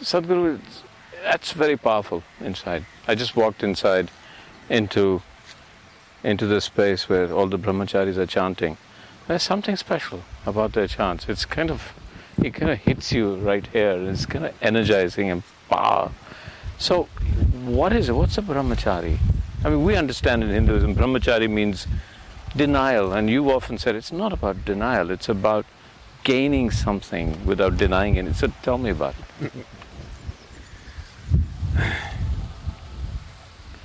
Sadhguru, that's very powerful inside. I just walked inside into into the space where all the brahmacharis are chanting. There's something special about their chants. It's kind of it kind of hits you right here. It's kind of energizing and power. So, what is it? What's a brahmachari? I mean, we understand in Hinduism, brahmachari means denial, and you often said it's not about denial. It's about gaining something without denying it. So, tell me about it.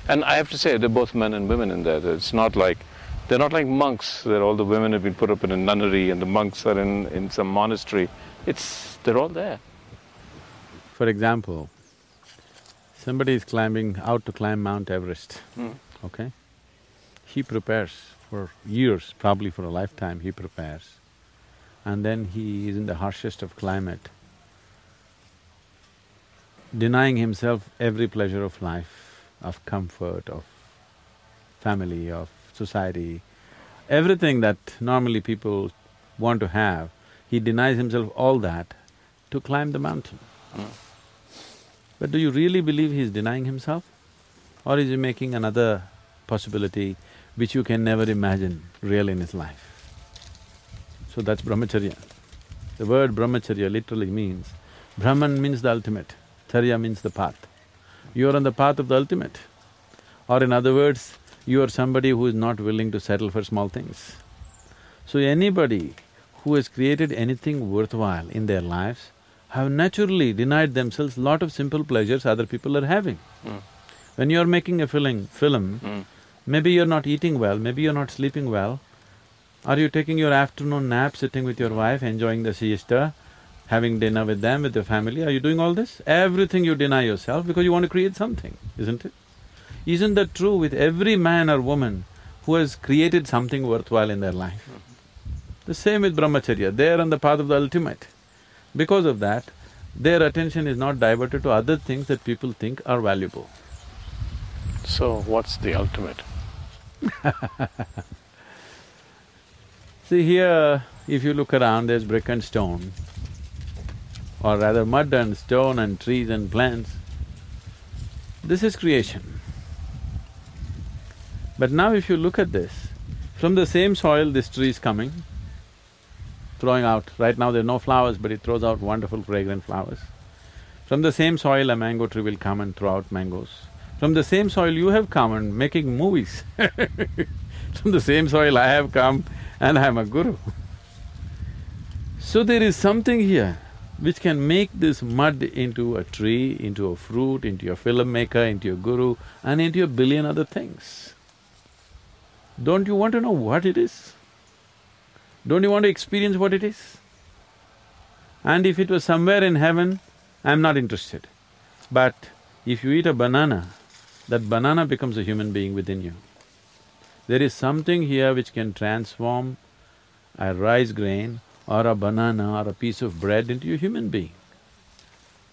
And I have to say, they're both men and women in there. It's not like they're not like monks. That all the women have been put up in a nunnery and the monks are in, in some monastery. It's they're all there. For example, somebody is climbing out to climb Mount Everest, Mm. okay? He prepares for years, probably for a lifetime, he prepares. And then he is in the harshest of climate, denying himself every pleasure of life, of comfort, of family, of society, everything that normally people want to have, he denies himself all that to climb the mountain. But do you really believe he is denying himself? Or is he making another possibility which you can never imagine real in his life? So that's brahmacharya. The word brahmacharya literally means, Brahman means the ultimate, charya means the path. You are on the path of the ultimate. Or in other words, you are somebody who is not willing to settle for small things. So anybody who has created anything worthwhile in their lives have naturally denied themselves lot of simple pleasures other people are having. Mm. When you're making a film, film, Mm. maybe you're not eating well, maybe you're not sleeping well. Are you taking your afternoon nap, sitting with your wife, enjoying the siesta, having dinner with them, with the family? Are you doing all this? Everything you deny yourself because you want to create something, isn't it? Isn't that true with every man or woman who has created something worthwhile in their life? The same with brahmacharya, they are on the path of the ultimate. Because of that, their attention is not diverted to other things that people think are valuable. So, what's the ultimate? See here, if you look around, there's brick and stone, or rather mud and stone and trees and plants. This is creation. But now if you look at this, from the same soil this tree is coming, throwing out, right now there are no flowers, but it throws out wonderful fragrant flowers. From the same soil a mango tree will come and throw out mangoes. From the same soil you have come and making movies From the same soil I have come and I am a guru. So there is something here which can make this mud into a tree, into a fruit, into a filmmaker, into a guru and into a billion other things. Don't you want to know what it is? Don't you want to experience what it is? And if it was somewhere in heaven, I'm not interested. But if you eat a banana, that banana becomes a human being within you. There is something here which can transform a rice grain or a banana or a piece of bread into a human being.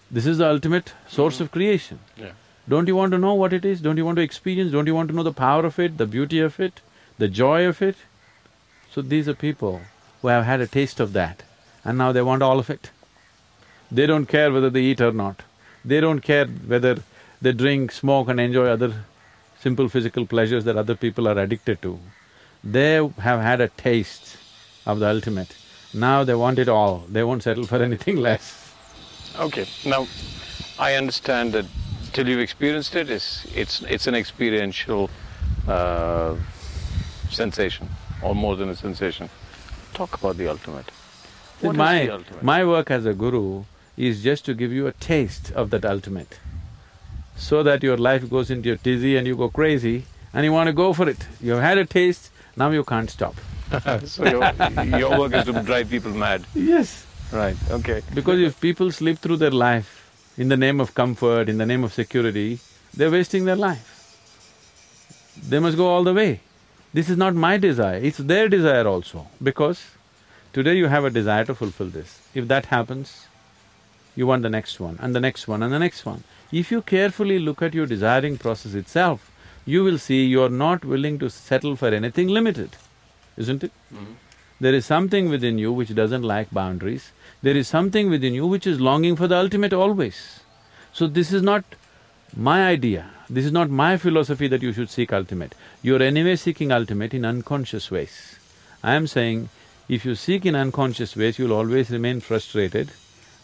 This is the ultimate source of creation. Yeah. Don't you want to know what it is? Don't you want to experience? Don't you want to know the power of it, the beauty of it, the joy of it? So these are people who have had a taste of that and now they want all of it. They don't care whether they eat or not. They don't care whether they drink, smoke and enjoy other simple physical pleasures that other people are addicted to. They have had a taste of the ultimate. Now they want it all, they won't settle for anything less. Okay, now I understand that till you've experienced it, it's it's it's an experiential uh, sensation, or more than a sensation. Talk about the ultimate. What is my… the ultimate? my work as a guru is just to give you a taste of that ultimate, so that your life goes into a dizzy and you go crazy and you want to go for it. You've had a taste, now you can't stop. so your, your work is to drive people mad. Yes. Right. Okay. Because if people sleep through their life in the name of comfort, in the name of security, they're wasting their life. They must go all the way. This is not my desire, it's their desire also, because today you have a desire to fulfill this. If that happens, you want the next one, and the next one, and the next one. If you carefully look at your desiring process itself, you will see you are not willing to settle for anything limited, isn't it? Mm-hmm. There is something within you which doesn't like boundaries, there is something within you which is longing for the ultimate always. So this is not my idea, this is not my philosophy that you should seek ultimate. You're anyway seeking ultimate in unconscious ways. I am saying, if you seek in unconscious ways, you'll always remain frustrated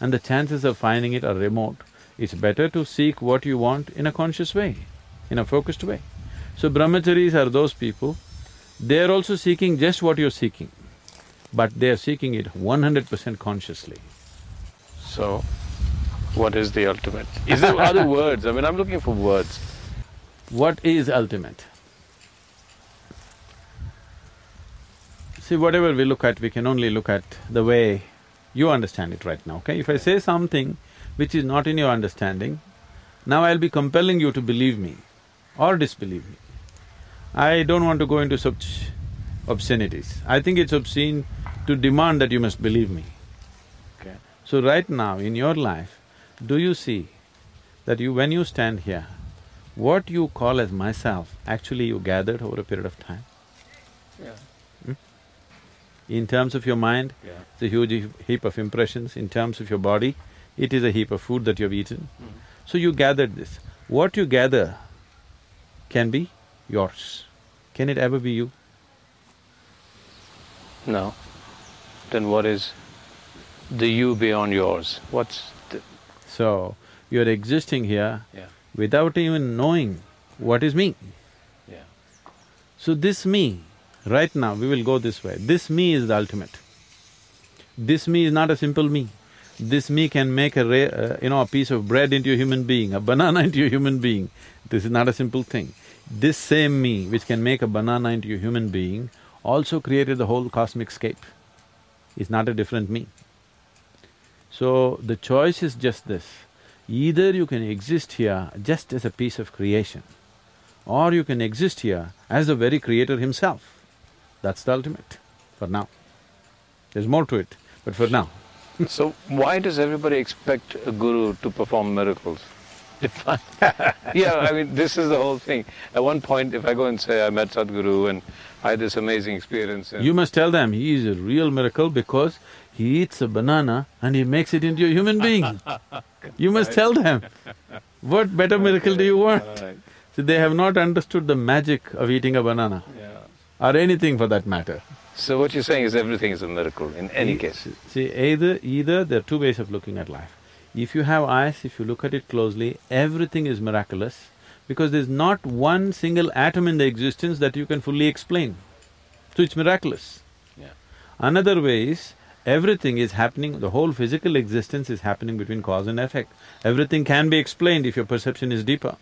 and the chances of finding it are remote. It's better to seek what you want in a conscious way, in a focused way. So brahmacharis are those people, they're also seeking just what you're seeking, but they're seeking it one hundred percent consciously. So, what is the ultimate? Is there other words? I mean, I'm looking for words. What is ultimate? See, whatever we look at, we can only look at the way you understand it right now, okay? If I say something which is not in your understanding, now I'll be compelling you to believe me or disbelieve me. I don't want to go into such obscenities. I think it's obscene to demand that you must believe me. Okay. So right now in your life, do you see that you… when you stand here, what you call as myself, actually you gathered over a period of time? Yeah. Hmm? In terms of your mind, Yeah. it's a huge heap of impressions. In terms of your body, it is a heap of food that you have eaten. Mm-hmm. So you gathered this. What you gather can be yours. Can it ever be you? No. Then what is the you beyond yours? What's the… So, you're existing here Yeah. without even knowing what is me. Yeah. So this me, right now we will go this way, this me is the ultimate. This me is not a simple me. This me can make a ra- uh, you know, a piece of bread into a human being, a banana into a human being. This is not a simple thing. This same me, which can make a banana into a human being, also created the whole cosmic scape. It's not a different me. So, the choice is just this, either you can exist here just as a piece of creation, or you can exist here as the very creator himself. That's the ultimate, for now. There's more to it, but for now. So why does everybody expect a guru to perform miracles? Define. yeah, I mean, this is the whole thing. At one point, if I go and say I met Sadhguru and I had this amazing experience… You must tell them he is a real miracle because he eats a banana and he makes it into a human being. You must tell them. What better miracle do you want? Alright. See, they have not understood the magic of eating a banana, Yeah. or anything for that matter. So what you're saying is everything is a miracle in any case. See, either… either there are two ways of looking at life. If you have eyes, if you look at it closely, everything is miraculous because there's not one single atom in the existence that you can fully explain. So it's miraculous. Yeah. Another way is, everything is happening, the whole physical existence is happening between cause and effect. Everything can be explained if your perception is deeper.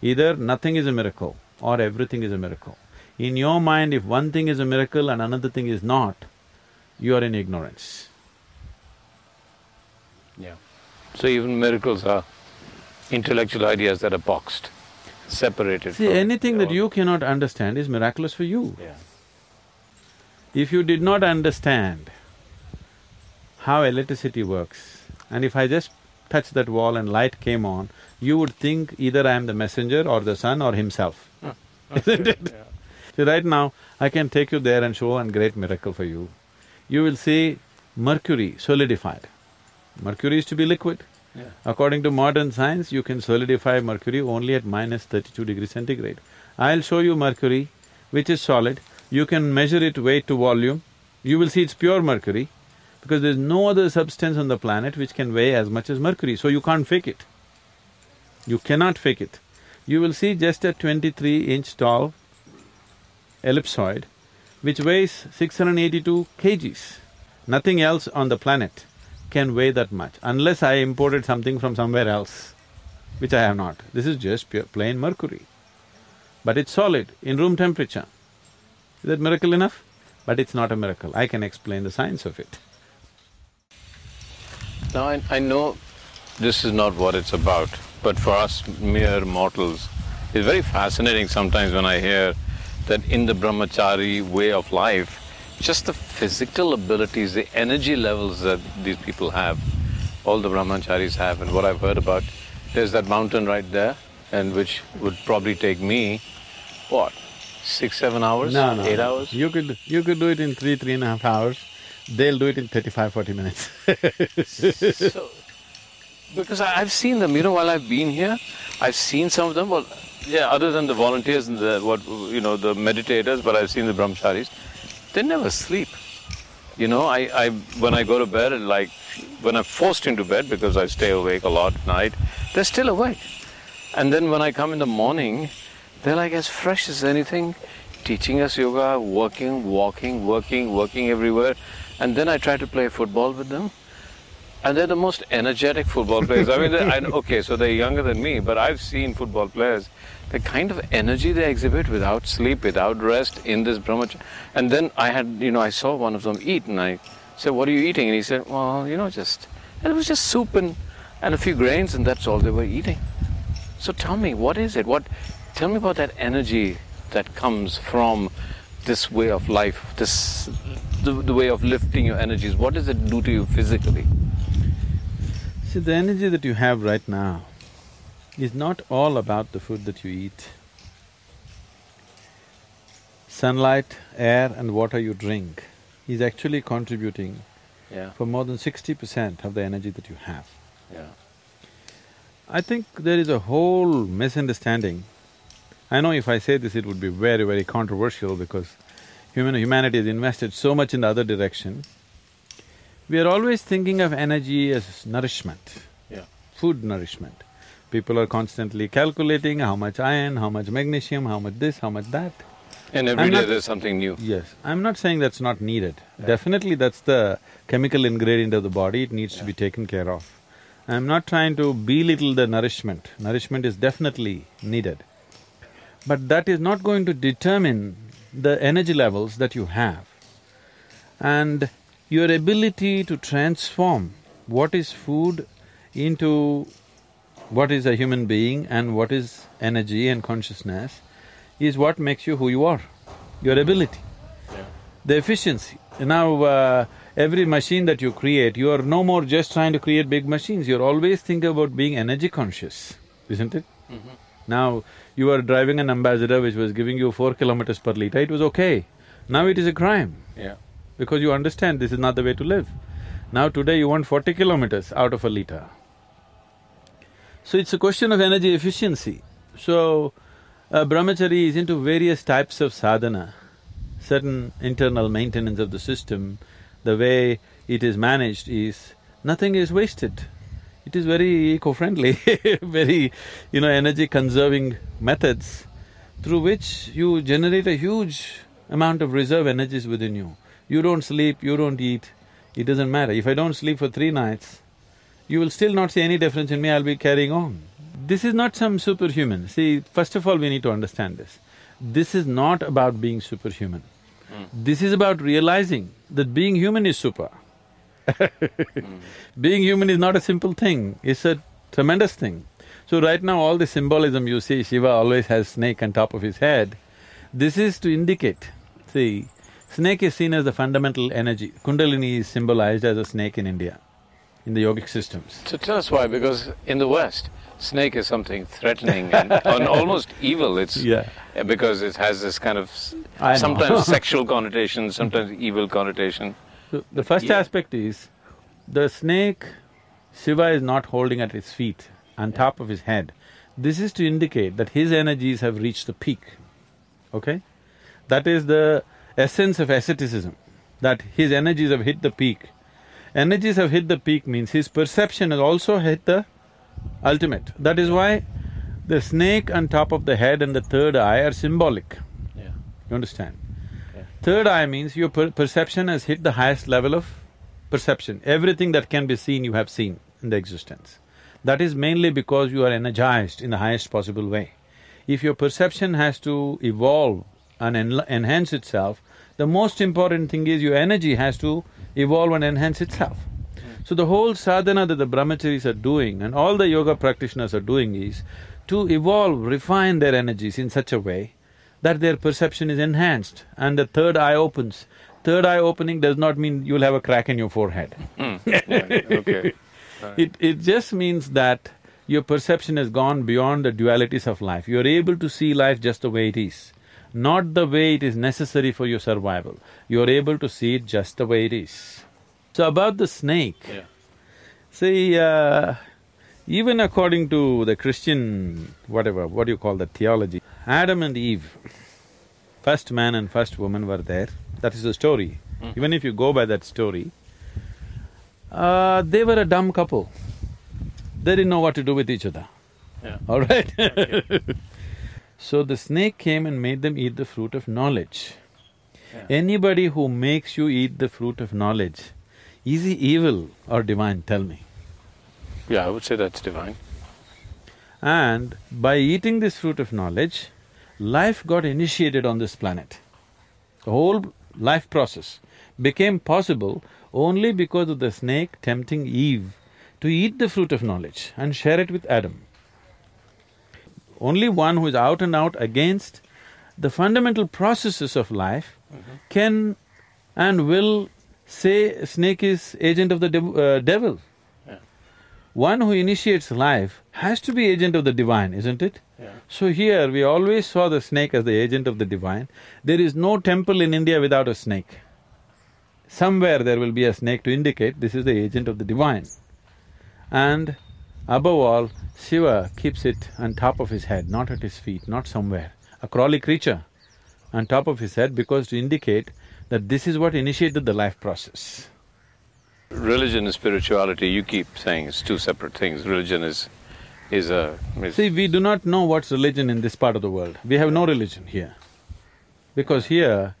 Either nothing is a miracle or everything is a miracle. In your mind, if one thing is a miracle and another thing is not, you are in ignorance. Yeah. So even miracles are intellectual ideas that are boxed, separated See, from anything that all- you cannot understand is miraculous for you. Yeah. If you did not understand how electricity works, and if I just touched that wall and light came on, you would think either I am the messenger or the sun or himself. Isn't it? Yeah. See, right now, I can take you there and show a great miracle for you. You will see mercury solidified. Mercury is to be liquid. Yeah. According to modern science, you can solidify mercury only at minus thirty-two degrees centigrade. I'll show you mercury, which is solid, you can measure it weight to volume, you will see it's pure mercury, because there's no other substance on the planet which can weigh as much as mercury, so you can't fake it. You cannot fake it. You will see just a twenty-three inch tall ellipsoid, which weighs six hundred eighty-two kgs. Nothing else on the planet can weigh that much, unless I imported something from somewhere else, which I have not. This is just pure plain mercury. But it's solid, in room temperature. Is that miracle enough? But it's not a miracle, I can explain the science of it. Now, I, I know this is not what it's about, but for us mere mortals, it's very fascinating sometimes when I hear that in the brahmachari way of life, just the physical abilities, the energy levels that these people have, all the brahmacharis have, and what I've heard about, there's that mountain right there, and which would probably take me, what, six, seven hours? No, no. Eight no. hours? You could… you could do it in three, three and a half hours. They'll do it in thirty-five, forty minutes. So, Because I've seen them, you know, while I've been here, I've seen some of them. Well, yeah, other than the volunteers and the what you know, the meditators, but I've seen the brahmacharis. They never sleep. You know, I, I when I go to bed, and like when I'm forced into bed because I stay awake a lot at night, they're still awake. And then when I come in the morning, they're like as fresh as anything, teaching us yoga, working, walking, working, working everywhere. And then I try to play football with them. And they're the most energetic football players. I mean, I, okay, so they're younger than me, but I've seen football players. The kind of energy they exhibit without sleep, without rest in this brahmacharya. And then I had, you know, I saw one of them eat, and I said, "What are you eating?" And he said, "Well, you know, just." And it was just soup and, and a few grains, and that's all they were eating. So tell me, what is it? What? Tell me about that energy that comes from this way of life, this the, the way of lifting your energies. What does it do to you physically? See, the energy that you have right now is not all about the food that you eat. Sunlight, air and water you drink is actually contributing Yeah, for more than sixty percent of the energy that you have. yeah, I think there is a whole misunderstanding. I know if I say this, it would be very, very controversial because human humanity has invested so much in the other direction. We are always thinking of energy as nourishment, yeah, food nourishment. People are constantly calculating how much iron, how much magnesium, how much this, how much that. And every day not- there's something new. Yes, I'm not saying that's not needed. Definitely that's the chemical ingredient of the body, it needs to be taken care of. I'm not trying to belittle the nourishment, nourishment is definitely needed. But that is not going to determine the energy levels that you have. And your ability to transform what is food into what is a human being and what is energy and consciousness is what makes you who you are, your ability, Yeah. the efficiency. Now, uh, every machine that you create, you are no more just trying to create big machines, you're always thinking about being energy conscious, isn't it? Now, you are driving an ambassador which was giving you four kilometers per liter, it was okay. Now it is a crime Yeah, because you understand this is not the way to live. Now today you want forty kilometers out of a liter. So it's a question of energy efficiency. So, a brahmachari is into various types of sadhana, certain internal maintenance of the system, the way it is managed is, nothing is wasted. It is very eco-friendly, very, you know, energy-conserving methods through which you generate a huge amount of reserve energies within you. You don't sleep, you don't eat, it doesn't matter. If I don't sleep for three nights, you will still not see any difference in me, I'll be carrying on. This is not some superhuman. See, first of all, we need to understand this. This is not about being superhuman. Hmm. This is about realizing that being human is super. Being human is not a simple thing, it's a tremendous thing. So right now, all the symbolism you see, Shiva always has snake on top of his head. This is to indicate, see, snake is seen as the fundamental energy. Kundalini is symbolized as a snake in India, in the yogic systems. So tell us why, because in the West, snake is something threatening and, and almost evil. It's Yeah. Because it has this kind of sometimes sexual connotation, sometimes evil connotation. So the first Yeah. aspect is, the snake, Shiva is not holding at his feet, on top of his head. This is to indicate that his energies have reached the peak, okay? That is the essence of asceticism, that his energies have hit the peak. Energies have hit the peak means his perception has also hit the ultimate. That is why the snake on top of the head and the third eye are symbolic. Yeah. You understand? Yeah. Third eye means your per- perception has hit the highest level of perception. Everything that can be seen, you have seen in the existence. That is mainly because you are energized in the highest possible way. If your perception has to evolve and en- enhance itself, the most important thing is your energy has to evolve and enhance itself. So the whole sadhana that the brahmacharis are doing and all the yoga practitioners are doing is to evolve, refine their energies in such a way that their perception is enhanced and the third eye opens. Third eye opening does not mean you'll have a crack in your forehead. Hmm. Right, okay. It… it just means that your perception has gone beyond the dualities of life. You're able to see life just the way it is, not the way it is necessary for your survival. You're able to see it just the way it is. So about the snake, Yeah. See, uh, Even according to the Christian, whatever, what do you call that theology, Adam and Eve, first man and first woman were there, that is the story. Mm. Even if you go by that story, uh, they were a dumb couple. They didn't know what to do with each other, Yeah. all right? So the snake came and made them eat the fruit of knowledge. Yeah. Anybody who makes you eat the fruit of knowledge, is he evil or divine, tell me? Yeah, I would say that's divine. And by eating this fruit of knowledge, life got initiated on this planet. The whole life process became possible only because of the snake tempting Eve to eat the fruit of knowledge and share it with Adam. Only one who is out and out against the fundamental processes of life can and will say snake is agent of the dev- uh, devil. Yeah. One who initiates life has to be agent of the divine, isn't it? Yeah. So here we always saw the snake as the agent of the divine. There is no temple in India without a snake. Somewhere there will be a snake to indicate this is the agent of the divine. And above all, Shiva keeps it on top of his head, not at his feet, not somewhere. A crawly creature on top of his head because to indicate that this is what initiated the life process. Religion and spirituality, you keep saying it's two separate things. Religion is… is a… is See, we do not know what's religion in this part of the world. We have no religion here. Because here,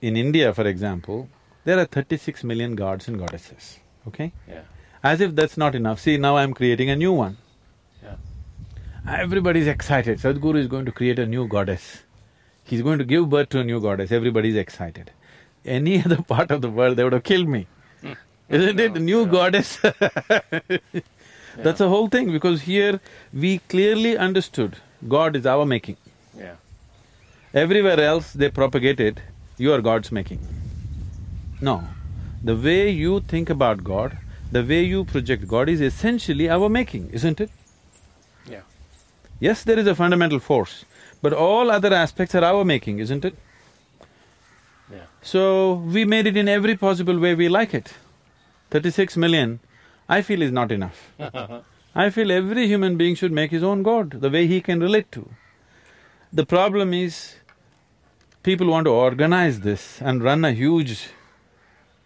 in India, for example, there are thirty-six million gods and goddesses, okay? yeah. As if that's not enough, see, now I'm creating a new one. Yeah. Everybody's excited, Sadhguru is going to create a new goddess. He's going to give birth to a new goddess, everybody's excited. Any other part of the world, they would have killed me. Hmm. Isn't it? No, New no. goddess That's the whole thing, because here we clearly understood God is our making. Yeah. Everywhere else they propagate it, you are God's making. No, the way you think about God, the way you project God is essentially our making, isn't it? Yeah. Yes, there is a fundamental force, but all other aspects are our making, isn't it? Yeah. So, we made it in every possible way we like it. Thirty-six million, I feel is not enough. I feel every human being should make his own God, the way he can relate to. The problem is, people want to organize this and run a huge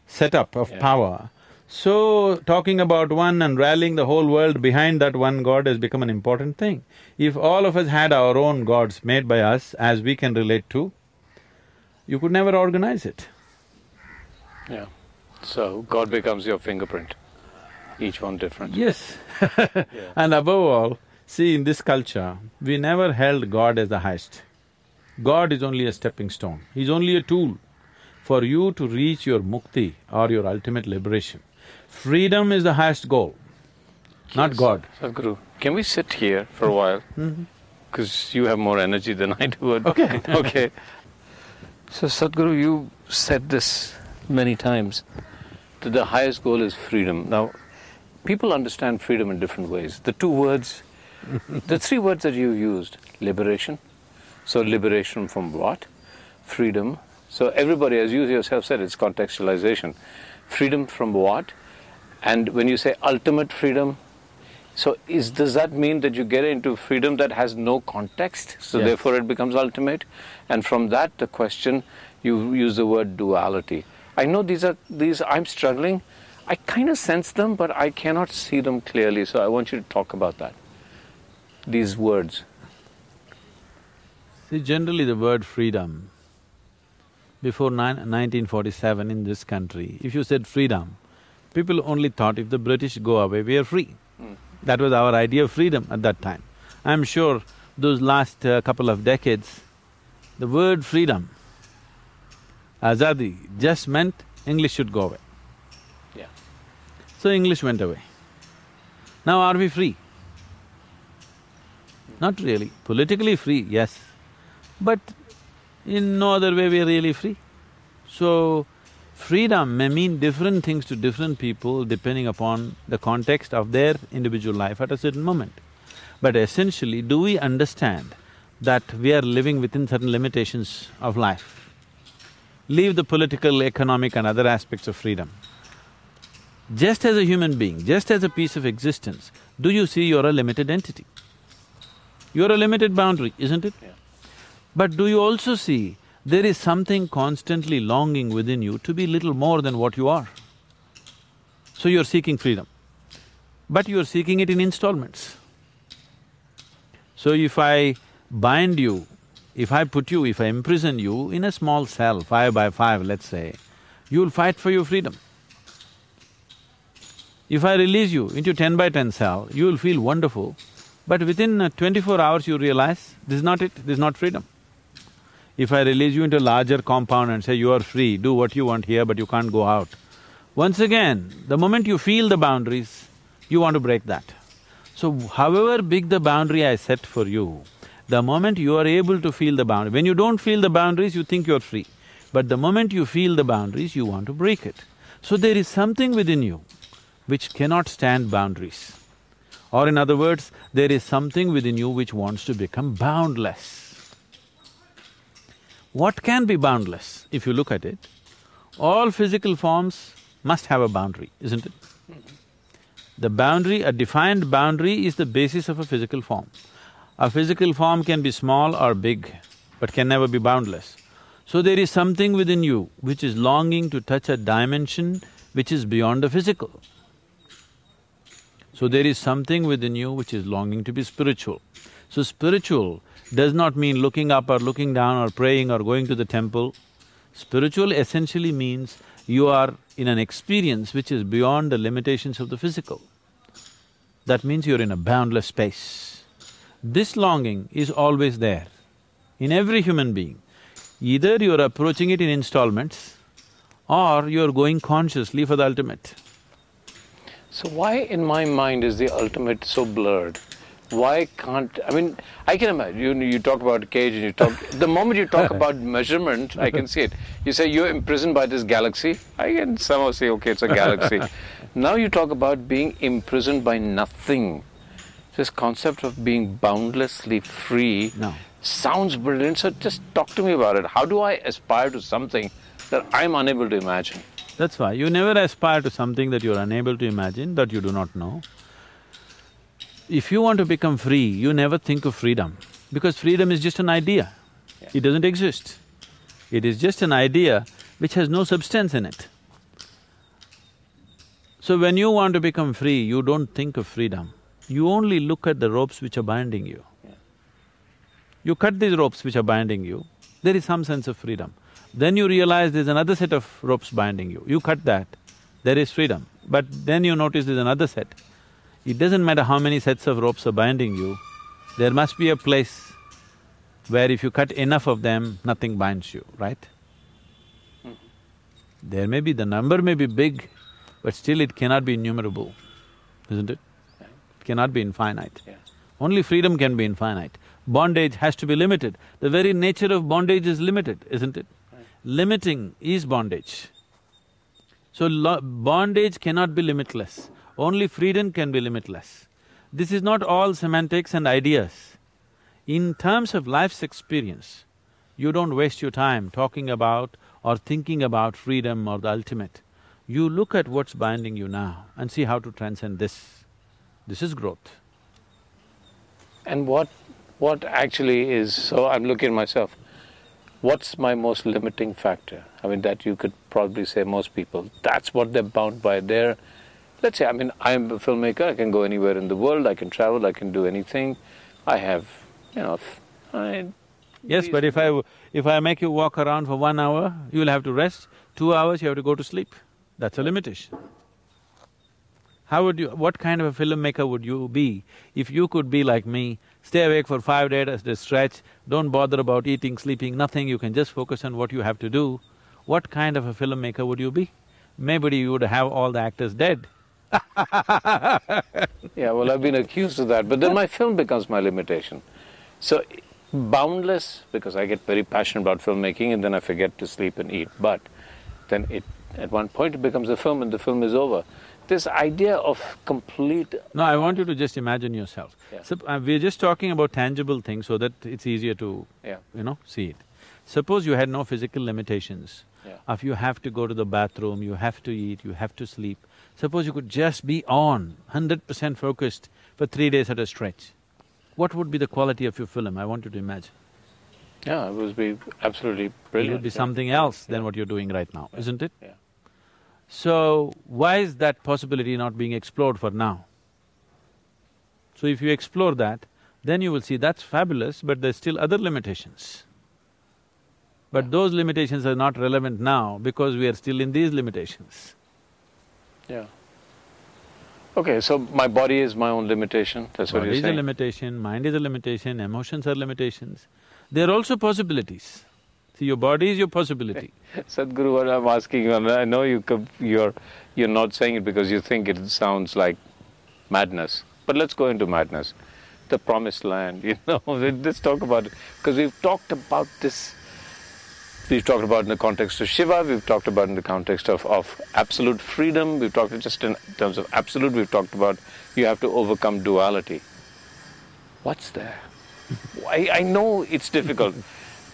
setup of Yeah. power. So, talking about one and rallying the whole world behind that one God has become an important thing. If all of us had our own gods made by us as we can relate to, you could never organize it. Yeah. So God becomes your fingerprint, each one different. Yes. Yeah. And above all, see in this culture, we never held God as the highest. God is only a stepping stone, He's only a tool for you to reach your mukti or your ultimate liberation. Freedom is the highest goal, not God. Sadhguru, can we sit here for a while? Mm-hmm. Because you have more energy than I do. Okay. okay. So Sadhguru, you said this many times, that the highest goal is freedom. Now, people understand freedom in different ways. The two words, the three words that you used, liberation. So liberation from what? Freedom. So everybody, as you yourself said, it's contextualization. Freedom from what? And when you say ultimate freedom, so is does that mean that you get into freedom that has no context? So Yes. therefore it becomes ultimate? And from that the question you use the word duality. I know these are these I'm struggling. I kind of sense them, but I cannot see them clearly. So I want you to talk about that. These words. See, generally the word freedom, before nine, 1947 in this country, if you said freedom, people only thought if the British go away, we are free. That was our idea of freedom at that time. I'm sure those last uh, couple of decades, the word freedom, azadi, just meant English should go away. Yeah. So English went away. Now are we free? Not really. Politically free, yes, but in no other way we are really free. So, freedom may mean different things to different people depending upon the context of their individual life at a certain moment. But essentially, do we understand that we are living within certain limitations of life? Leave the political, economic and other aspects of freedom. Just as a human being, just as a piece of existence, do you see you're a limited entity? You're a limited boundary, isn't it? Yeah. But do you also see there is something constantly longing within you to be little more than what you are? So you're seeking freedom, but you're seeking it in installments. So if I bind you, if I put you, if I imprison you in a small cell, five by five, let's say, you'll fight for your freedom. If I release you into ten by ten cell, you will feel wonderful, but within twenty-four hours you realize this is not it, this is not freedom. If I release you into a larger compound and say you are free, do what you want here but you can't go out, once again, the moment you feel the boundaries, you want to break that. So however big the boundary I set for you, the moment you are able to feel the boundary, when you don't feel the boundaries, you think you're free. But the moment you feel the boundaries, you want to break it. So there is something within you which cannot stand boundaries. Or in other words, there is something within you which wants to become boundless. What can be boundless, if you look at it? All physical forms must have a boundary, isn't it? The boundary, a defined boundary is the basis of a physical form. A physical form can be small or big, but can never be boundless. So there is something within you which is longing to touch a dimension which is beyond the physical. So there is something within you which is longing to be spiritual. So spiritual does not mean looking up or looking down or praying or going to the temple. Spiritual essentially means you are in an experience which is beyond the limitations of the physical. That means you're in a boundless space. This longing is always there in every human being. Either you're approaching it in installments or you're going consciously for the ultimate. So why in my mind is the ultimate so blurred? Why can't… I mean, I can imagine, you, you talk about cage and you talk… the moment you talk about measurement, I can see it. You say you're imprisoned by this galaxy, I can somehow say, okay, it's a galaxy. now you talk about being imprisoned by nothing. This concept of being boundlessly free No. sounds brilliant, so just talk to me about it. How do I aspire to something that I'm unable to imagine? That's why you never aspire to something that you're unable to imagine, that you do not know. If you want to become free, you never think of freedom, because freedom is just an idea. Yeah. It doesn't exist. It is just an idea which has no substance in it. So when you want to become free, you don't think of freedom. You only look at the ropes which are binding you. Yeah. You cut these ropes which are binding you, there is some sense of freedom. Then you realize there's another set of ropes binding you, you cut that, there is freedom. But then you notice there's another set. It doesn't matter how many sets of ropes are binding you, there must be a place where if you cut enough of them, nothing binds you, right? Mm-hmm. There may be… the number may be big, but still it cannot be innumerable, isn't it? It cannot be infinite. Yeah. Only freedom can be infinite. Bondage has to be limited. The very nature of bondage is limited, isn't it? Limiting is bondage. So lo- bondage cannot be limitless. Only freedom can be limitless. This is not all semantics and ideas. In terms of life's experience, you don't waste your time talking about or thinking about freedom or the ultimate. You look at what's binding you now and see how to transcend this. This is growth. And what… what actually is… so I'm looking at myself, what's my most limiting factor? I mean, that you could probably say most people, that's what they're bound by. They're… let's say, I mean, I'm a filmmaker, I can go anywhere in the world, I can travel, I can do anything. I have, you know, I… Yes, but if I… if I make you walk around for one hour, you'll have to rest, two hours you have to go to sleep. That's a limitation. How would you… what kind of a filmmaker would you be if you could be like me, stay awake for five days at a stretch, don't bother about eating, sleeping, nothing, you can just focus on what you have to do, what kind of a filmmaker would you be? Maybe you would have all the actors dead. Yeah, well, I've been accused of that, but then my film becomes my limitation. So, boundless, because I get very passionate about filmmaking and then I forget to sleep and eat, but then it… at one point it becomes a film and the film is over. This idea of complete… No, I want you to just imagine yourself. Yeah. Uh, we're just talking about tangible things so that it's easier to, Yeah. you know, see it. Suppose you had no physical limitations. Yeah. If you have to go to the bathroom, you have to eat, you have to sleep. Suppose you could just be on, hundred percent focused for three days at a stretch, what would be the quality of your film? I want you to imagine. Yeah, it would be absolutely brilliant. It would be yeah. something else than Yeah. what you're doing right now, isn't it? Yeah. So, why is that possibility not being explored for now? So if you explore that, then you will see that's fabulous, but there's still other limitations. But Yeah. those limitations are not relevant now because we are still in these limitations. Yeah. Okay, so my body is my own limitation, that's what Body you're saying. is a limitation, mind is a limitation, emotions are limitations. They're also possibilities. See, your body is your possibility. Sadhguru, what I'm asking and I know you you're, you're not saying it because you think it sounds like madness, but let's go into madness. The promised land, you know, let's talk about it. Because we've talked about this, we've talked about in the context of Shiva, we've talked about in the context of, of absolute freedom, we've talked just in terms of absolute, we've talked about you have to overcome duality. What's there? I, I know it's difficult.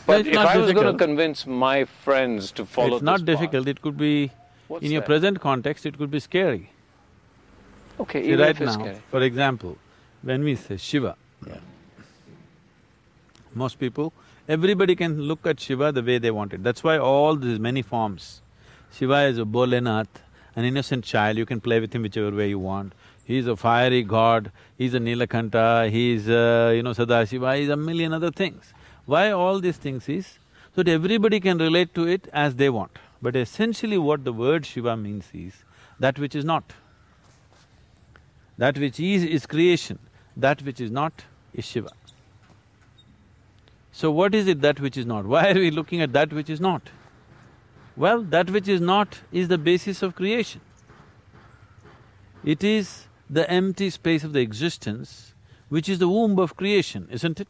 But it's if I was going to convince my friends to follow It's not this path, difficult, it could be… in your there? present context, it could be scary. Okay, See, right if it's now, scary. for example, when we say Shiva, Yeah. most people, everybody can look at Shiva the way they want it. That's why all these many forms. Shiva is a Bholenath, an innocent child, you can play with him whichever way you want. He's a fiery god, he's a Nilakanta, he's a, you know, Sadashiva, he's a million other things. Why all these things is, so that everybody can relate to it as they want. But essentially what the word Shiva means is, that which is not. That which is, is creation, that which is not is Shiva. So what is it that which is not? Why are we looking at that which is not? Well, that which is not is the basis of creation. It is the empty space of the existence which is the womb of creation, isn't it?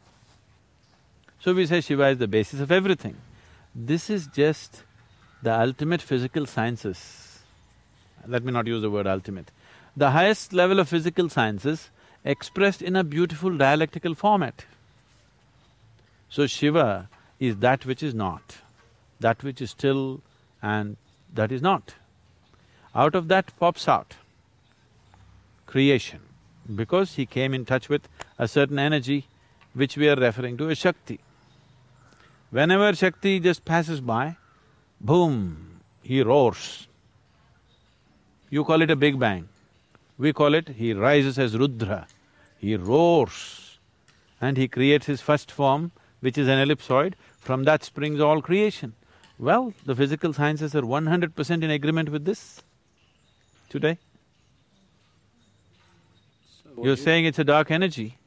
So we say Shiva is the basis of everything. This is just the ultimate physical sciences. Let me not use the word ultimate. The highest level of physical sciences expressed in a beautiful dialectical format. So Shiva is that which is not, that which is still and that is not. Out of that pops out creation, because he came in touch with a certain energy which we are referring to as Shakti. Whenever Shakti just passes by, boom, he roars. You call it a big bang. We call it, he rises as Rudra, he roars and he creates his first form, which is an ellipsoid, from that springs all creation. Well, the physical sciences are one hundred percent in agreement with this today. You're saying it's a dark energy.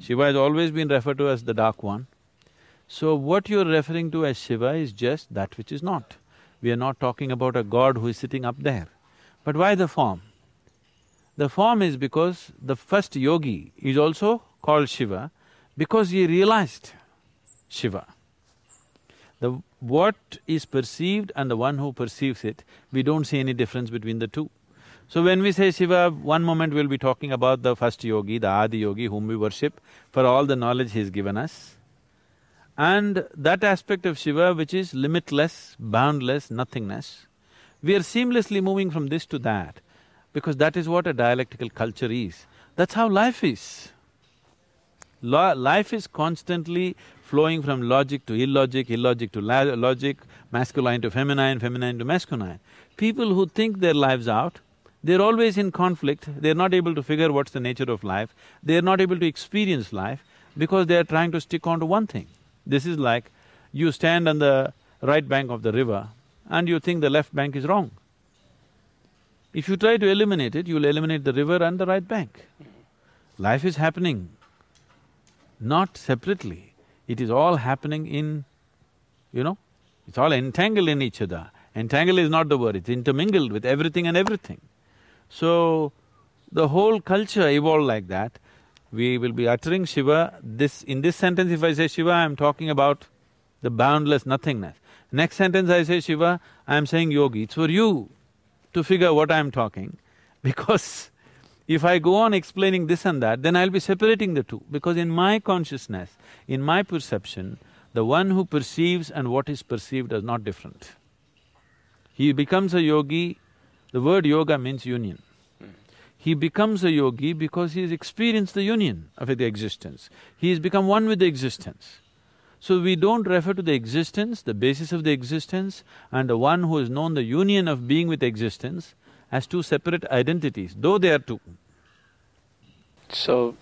Shiva has always been referred to as the dark one. So what you're referring to as Shiva is just that which is not. We are not talking about a god who is sitting up there. But why the form? The form is because the first yogi is also called Shiva because he realized Shiva. The… what is perceived and the one who perceives it, we don't see any difference between the two. So when we say Shiva, one moment we'll be talking about the first yogi, the Adi yogi whom we worship for all the knowledge he's given us. And that aspect of Shiva which is limitless, boundless, nothingness, we are seamlessly moving from this to that because that is what a dialectical culture is. That's how life is. Life is constantly flowing from logic to illogic, illogic to logic, masculine to feminine, feminine to masculine. People who think their lives out, they're always in conflict, they're not able to figure what's the nature of life, they're not able to experience life because they're trying to stick on to one thing. This is like you stand on the right bank of the river and you think the left bank is wrong. If you try to eliminate it, you'll eliminate the river and the right bank. Life is happening not separately, it is all happening in, you know, it's all entangled in each other. Entangled is not the word, it's intermingled with everything and everything. So, the whole culture evolved like that. We will be uttering Shiva, this… in this sentence if I say Shiva, I'm talking about the boundless nothingness. Next sentence I say Shiva, I'm saying yogi. It's for you to figure what I'm talking because if I go on explaining this and that, then I'll be separating the two because in my consciousness, in my perception, the one who perceives and what is perceived are not different. He becomes a yogi The word yoga means union. He becomes a yogi because he has experienced the union of the existence. He has become one with the existence. So we don't refer to the existence, the basis of the existence, and the one who has known the union of being with existence as two separate identities, though they are two. So,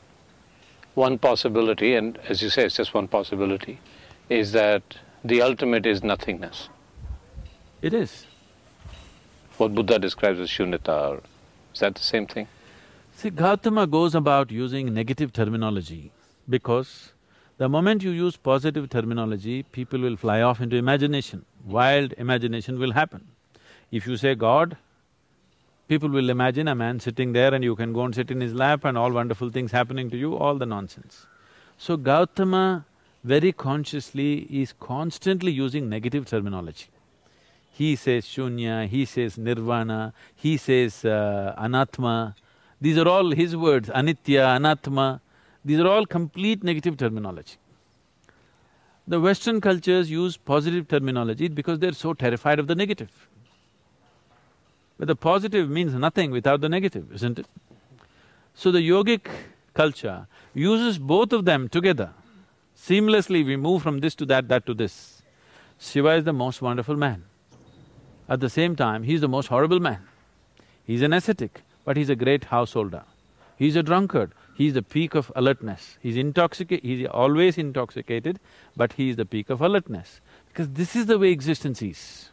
one possibility, and as you say, it's just one possibility, is that the ultimate is nothingness. It is. What Buddha describes as shunyata, or is that the same thing? See, Gautama goes about using negative terminology because the moment you use positive terminology, people will fly off into imagination, wild imagination will happen. If you say God, people will imagine a man sitting there and you can go and sit in his lap and all wonderful things happening to you, all the nonsense. So Gautama very consciously is constantly using negative terminology. He says shunya, he says nirvana, he says uh, anatma, these are all his words, anitya, anatma. These are all complete negative terminology. The Western cultures use positive terminology because they're so terrified of the negative. But the positive means nothing without the negative, isn't it? So the yogic culture uses both of them together. Seamlessly we move from this to that, that to this. Shiva is the most wonderful man. At the same time, he's the most horrible man. He's an ascetic, but he's a great householder. He's a drunkard, he's the peak of alertness. He's intoxicated, he's always intoxicated, but he is the peak of alertness. Because this is the way existence is.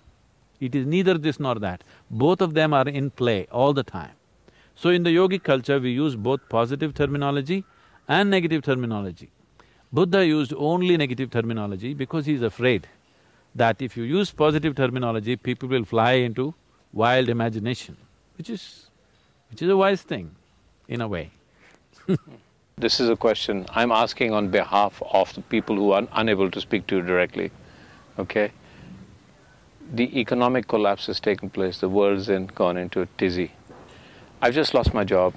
It is neither this nor that. Both of them are in play all the time. So in the yogic culture, we use both positive terminology and negative terminology. Buddha used only negative terminology because he's afraid that if you use positive terminology, people will fly into wild imagination, which is… which is a wise thing, in a way. This is a question I'm asking on behalf of the people who are unable to speak to you directly, okay? The economic collapse has taken place, the world's in, gone into a tizzy. I've just lost my job.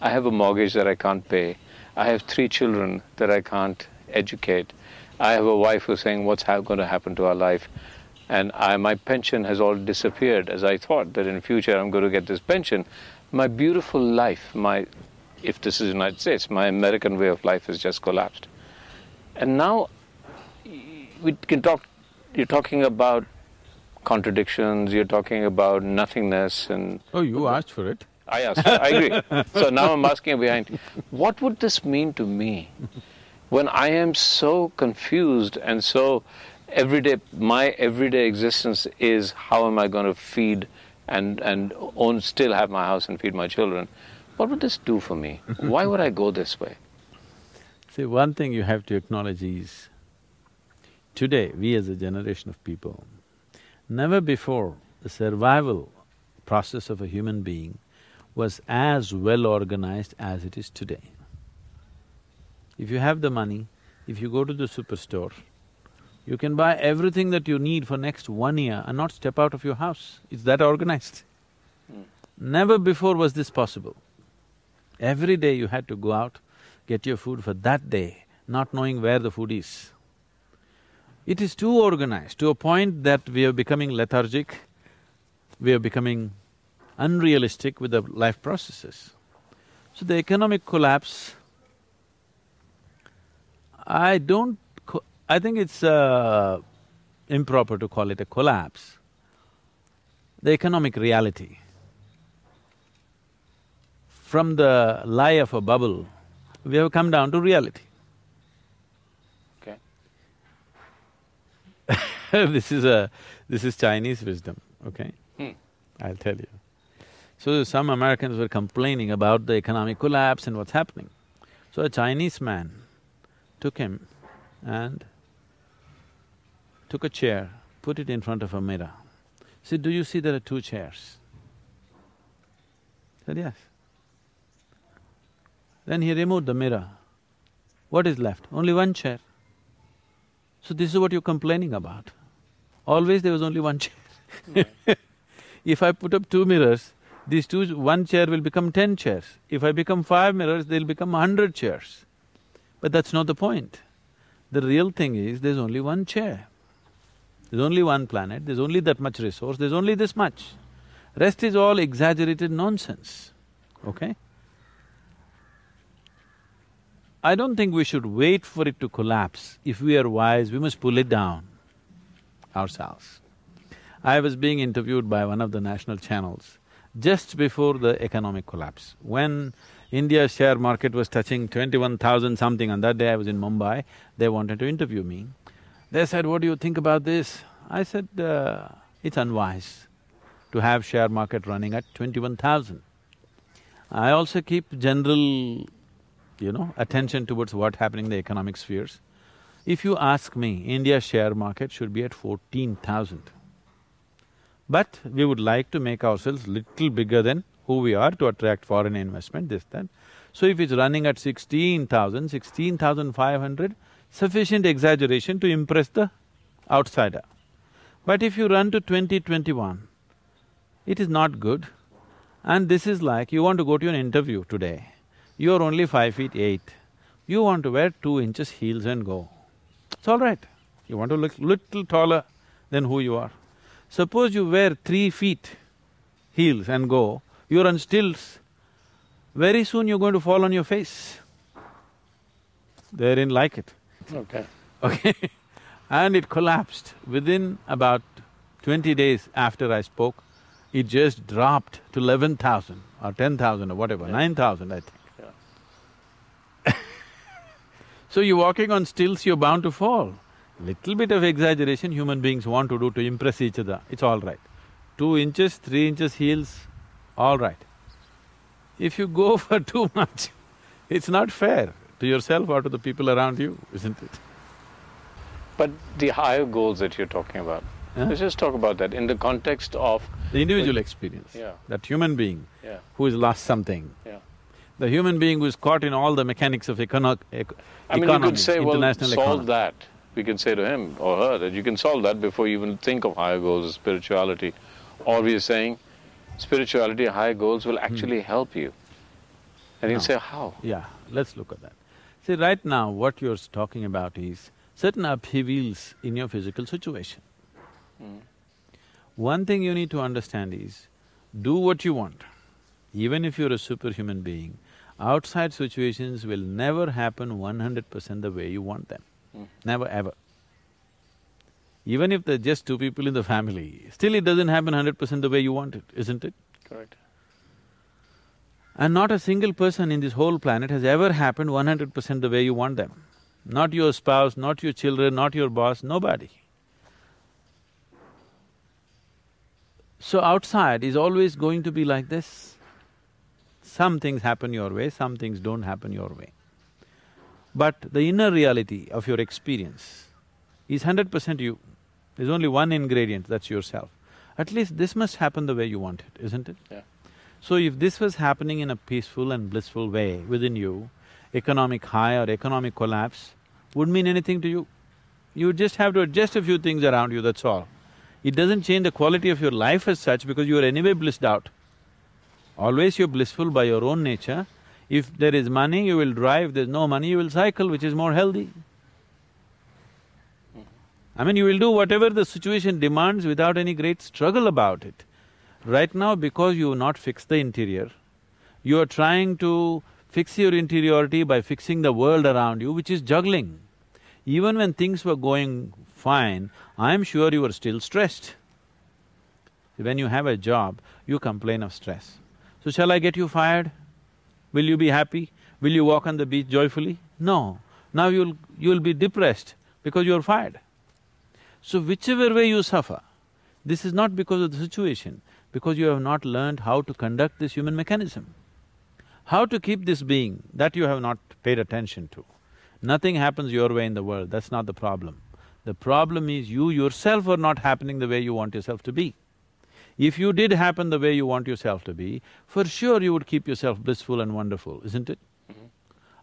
I have a mortgage that I can't pay. I have three children that I can't educate. I have a wife who's saying, what's going to happen to our life? And I, my pension has all disappeared as I thought that in future I'm going to get this pension. My beautiful life, my if this is the United States, my American way of life has just collapsed. And now we can talk, you're talking about contradictions, you're talking about nothingness and… Oh, you asked for it. I asked, I agree. so now I'm asking behind, what would this mean to me when I am so confused and so everyday, my everyday existence is how am I going to feed and, and own, still have my house and feed my children? what would this do for me? Why would I go this way? See, one thing you have to acknowledge is, today, we as a generation of people, never before the survival process of a human being was as well organized as it is today. If you have the money, if you go to the superstore, you can buy everything that you need for next one year and not step out of your house. It's that organized. Mm. Never before was this possible. Every day you had to go out, get your food for that day, not knowing where the food is. It is too organized to a point that we are becoming lethargic, we are becoming unrealistic with the life processes. So the economic collapse, I don't… I think it's uh, improper to call it a collapse. The economic reality from the lie of a bubble, we have come down to reality. this is a… this is Chinese wisdom, okay? Hmm. I'll tell you. So some Americans were complaining about the economic collapse and what's happening. So a Chinese man took him and took a chair, put it in front of a mirror. Said, do you see there are two chairs? Said, yes. Then he removed the mirror. What is left? Only one chair. So this is what you're complaining about. Always there was only one chair. if I put up two mirrors, these two… one chair will become ten chairs. If I become five mirrors, they'll become hundred chairs. But that's not the point. The real thing is, there's only one chair. There's only one planet, there's only that much resource, there's only this much. Rest is all exaggerated nonsense, okay? I don't think we should wait for it to collapse. If we are wise, we must pull it down ourselves. I was being interviewed by one of the national channels just before the economic collapse. When India's share market was touching twenty-one thousand something, on that day I was in Mumbai, they wanted to interview me. They said, what do you think about this? I said, uh, it's unwise to have share market running at twenty-one thousand. I also keep general, you know, attention towards what happening in the economic spheres. If you ask me, India's share market should be at fourteen thousand. But we would like to make ourselves little bigger than who we are to attract foreign investment, this, that. So if it's running at 16,000, 16,500, sufficient exaggeration to impress the outsider. But if you run to 2021, it is not good. And this is like, you want to go to an interview today, you are only five feet eight, you want to wear two inches heels and go. It's all right. You want to look little taller than who you are. Suppose you wear three feet heels and go, you're on stilts, very soon you're going to fall on your face. They didn't like it. Okay. Okay and it collapsed. Within about twenty days after I spoke, it just dropped to eleven thousand or ten thousand or whatever, Yeah. nine thousand I think. Yeah. So you're walking on stilts, you're bound to fall. Little bit of exaggeration human beings want to do to impress each other, it's all right. Two inches, three inches heels, all right. If you go for too much, it's not fair to yourself or to the people around you, isn't it? But the higher goals that you're talking about, Huh? let's just talk about that in the context of… The individual experience, Yeah. that human being Yeah, who has lost something, yeah. The human being who is caught in all the mechanics of econo- ec- I mean, you economy, could say, well, solve economy. that. We can say to him or her that you can solve that before you even think of higher goals of spirituality. Or we are saying, spirituality, higher goals will actually help you. And No. say, how? Yeah, let's look at that. See, right now what you're talking about is certain upheavals in your physical situation. Mm. One thing you need to understand is, do what you want. Even if you're a superhuman being, outside situations will never happen one hundred percent the way you want them. Mm. Never ever. Even if there's just two people in the family, still it doesn't happen hundred percent the way you want it, isn't it? Correct. And not a single person in this whole planet has ever happened one hundred percent the way you want them. Not your spouse, not your children, not your boss, nobody. So outside is always going to be like this. Some things happen your way, some things don't happen your way. But the inner reality of your experience is hundred percent you. There's only one ingredient, that's yourself. At least this must happen the way you want it, isn't it? Yeah. So if this was happening in a peaceful and blissful way within you, economic high or economic collapse wouldn't mean anything to you. You would just have to adjust a few things around you, that's all. It doesn't change the quality of your life as such because you are anyway blissed out. Always you're blissful by your own nature. If there is money, you will drive, there's no money, you will cycle, which is more healthy. I mean, you will do whatever the situation demands without any great struggle about it. Right now, because you have not fixed the interior, you are trying to fix your interiority by fixing the world around you, which is juggling. Even when things were going fine, I am sure you were still stressed. When you have a job, you complain of stress. So shall I get you fired? Will you be happy? Will you walk on the beach joyfully? No. Now you'll… you'll be depressed because you're fired. So whichever way you suffer, this is not because of the situation, because you have not learned how to conduct this human mechanism. How to keep this being, that you have not paid attention to. Nothing happens your way in the world, that's not the problem. The problem is you yourself are not happening the way you want yourself to be. If you did happen the way you want yourself to be, for sure you would keep yourself blissful and wonderful, isn't it?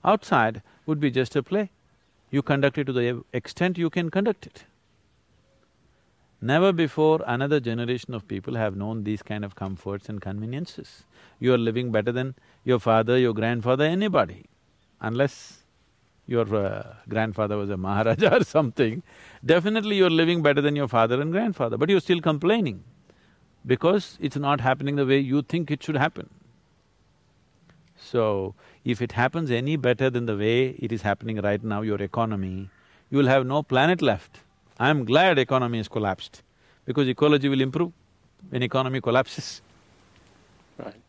Outside would be just a play. You conduct it to the extent you can conduct it. Never before another generation of people have known these kind of comforts and conveniences. You are living better than your father, your grandfather, anybody. Unless your uh, grandfather was a Maharaja or something, definitely you're living better than your father and grandfather, but you're still complaining. Because it's not happening the way you think it should happen. So, if it happens any better than the way it is happening right now, your economy, you will have no planet left. I'm glad economy has collapsed, because ecology will improve when economy collapses. Right.